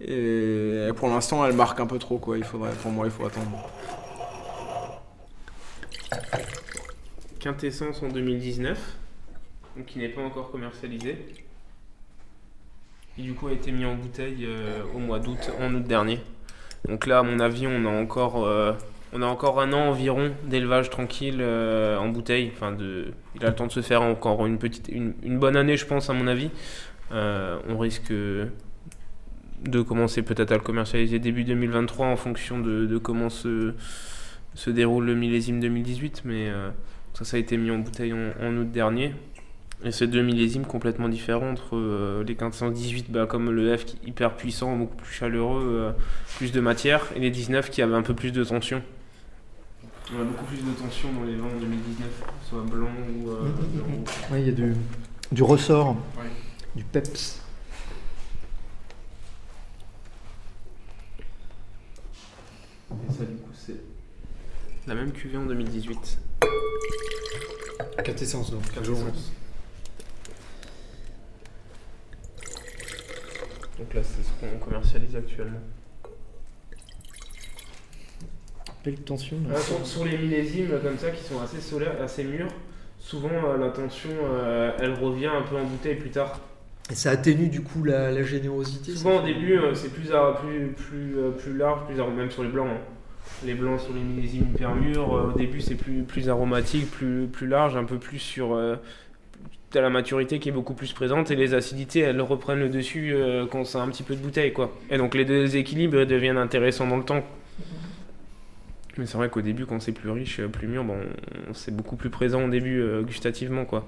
et, et pour l'instant, elle marque un peu trop quoi. Il faudrait, pour moi, il faut attendre. Quintessence en 2019, donc qui n'est pas encore commercialisé. Qui du coup a été mis en bouteille euh, au mois d'août, en août dernier. Donc là, à mon avis, on a encore, euh, un an environ d'élevage tranquille euh, en bouteille. Enfin, il a le temps de se faire encore une petite, une, bonne année, je pense, à mon avis. On risque de commencer peut-être à le commercialiser début 2023 en fonction de, comment se, se déroule le millésime 2018, mais ça, ça a été mis en bouteille en août dernier. Et c'est deux millésimes complètement différents entre euh, les 1518, bah, comme le F qui est hyper puissant, beaucoup plus chaleureux, euh, plus de matière, et les 19 qui avaient un peu plus de tension. On a beaucoup plus de tension dans les vins en 2019, soit blanc ou euh, blanc. Oui, il y a du, du ressort, Ouais. du peps. Et ça, du coup, c'est la même cuvée en 2018. Quintessence donc. Quintessence. Donc là, c'est ce qu'on commercialise actuellement. Quelle tension là. Ah, sur, sur les millésimes comme ça qui sont assez solaires, assez mûrs, souvent euh, la tension euh, elle revient un peu en bouteille plus tard. Et ça atténue du coup la, la générosité. Souvent au début euh, c'est plus, ar- plus, plus, plus large, plus même sur les blancs. hein. Les blancs sur les millésimes hyper mûrs, euh, au début c'est plus, plus aromatique, plus, plus large, un peu plus sur. Euh, T'as la maturité qui est beaucoup plus présente et les acidités elles reprennent le dessus euh, quand c'est un petit peu de bouteille quoi. Et donc les deux équilibres deviennent intéressants dans le temps. Mais c'est vrai qu'au début, quand c'est plus riche, plus mûr, bon, c'est beaucoup plus présent au début gustativement. quoi.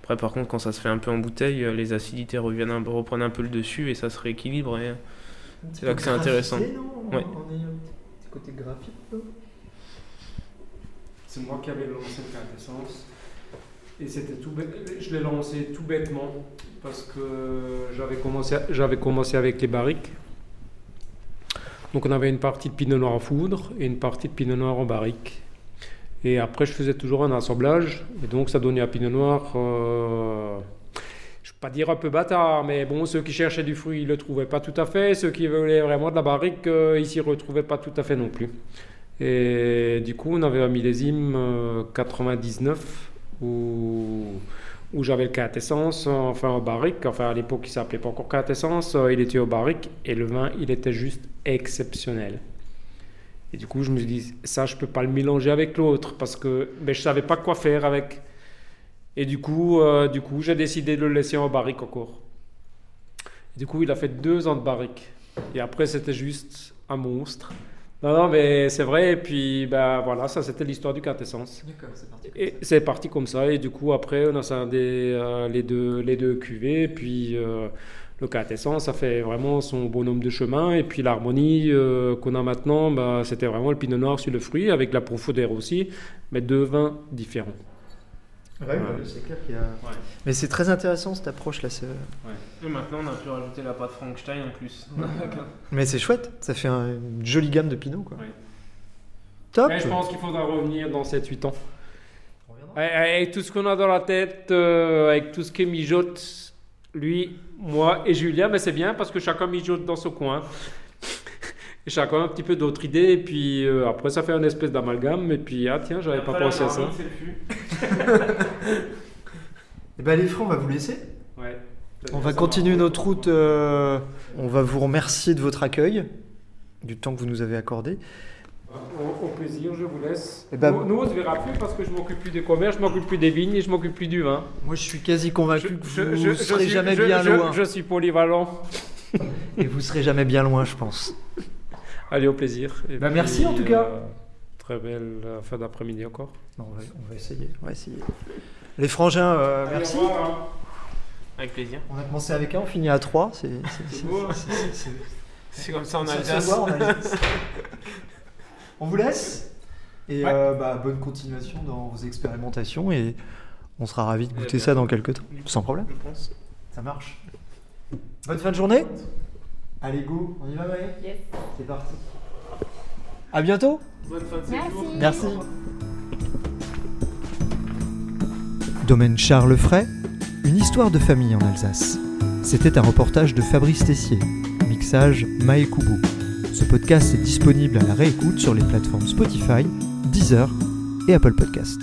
Après, par contre, quand ça se fait un peu en bouteille, les acidités reviennent un, reprennent un peu le dessus et ça se rééquilibre. Et c'est là que c'est intéressant. Non ouais. On est un petit côté graphique, C'est moi qui avais lancé le quintessence. Et c'était tout Je l'ai lancé tout bêtement parce que j'avais commencé, avec les barriques. Donc on avait une partie de pinot noir en foudre et une partie de pinot noir en barrique. Et après je faisais toujours un assemblage et donc ça donnait un pinot noir, euh, je ne vais pas dire un peu bâtard, mais bon, ceux qui cherchaient du fruit, ils ne le trouvaient pas tout à fait. Ceux qui voulaient vraiment de la barrique, euh, ils s'y retrouvaient pas tout à fait non plus. Et du coup, on avait un millésime 99 où, j'avais le quintessence, enfin au barrique, enfin à l'époque il s'appelait pas encore quintessence, euh, il était au barrique et le vin il était juste exceptionnel. Et du coup je me suis dit ça je peux pas le mélanger avec l'autre parce que ben, je savais pas quoi faire avec. Et du coup, euh, du coup j'ai décidé de le laisser en barrique encore. du coup il a fait deux ans de barrique. Et après c'était juste un monstre. Non, non, mais c'est vrai. Et puis, ben, voilà, ça, c'était l'histoire du quintessence. D'accord, c'est parti. et c'est parti comme ça. Et du coup, après, on a scindé euh, les, deux, les deux cuvées. Puis, euh, le quintessence, ça fait vraiment son bonhomme de chemin. Et puis, l'harmonie euh, qu'on a maintenant, ben, c'était vraiment le pinot noir sur le fruit, avec la profondeur aussi, mais deux vins différents. Ouais, c'est clair qu'il y a. Mais c'est très intéressant cette approche là. Et maintenant, on a pu rajouter la pâte Frankenstein en plus. (laughs) Mais c'est chouette, ça fait une jolie gamme de pinot quoi. Top. je pense qu'il faudra revenir dans 7-8 ans. Avec tout ce qu'on a dans la tête, euh, avec tout ce qui mijote, lui, moi et Julien, mais c'est bien parce que chacun mijote dans son coin. Et chacun un petit peu d'autres idées, et puis euh, après ça fait une espèce d'amalgame, et puis ah tiens, j'avais pas pensé à ça. et eh ben les frères, on va vous laisser. Ouais. On va continuer notre route. Euh, on va vous remercier de votre accueil, du temps que vous nous avez accordé. Au, plaisir, je vous laisse. Et eh ben, nous, on ne se verra plus parce que je m'occupe plus des commerces, je m'occupe plus des vignes et je m'occupe plus du vin. Moi, je suis quasi convaincu que vous ne serez jamais bien loin. Je, suis polyvalent. et vous serez jamais bien loin, je pense. Allez, au plaisir. Bah, merci en tout cas. Euh, très belle euh, fin d'après-midi encore. on, va, essayer, on va essayer. Les frangins, euh, merci. Hein. Avec plaisir. On a commencé avec un, on finit à trois. C'est (laughs) comme ça en Alsace. (laughs) on vous laisse. Et bah, bonne continuation dans vos expérimentations. Et on sera ravis de goûter ça dans quelques temps. Sans problème. Ça marche. Bonne fin de journée. Allez, go, on y va, Maë Yes. C'est parti. À bientôt. Bonne fin de séjour. Merci. Domaine Charles Fray, une histoire de famille en Alsace. C'était un reportage de Fabrice Tessier, mixage Maë Koubou. Ce podcast est disponible à la réécoute sur les plateformes Spotify, Deezer et Apple Podcast.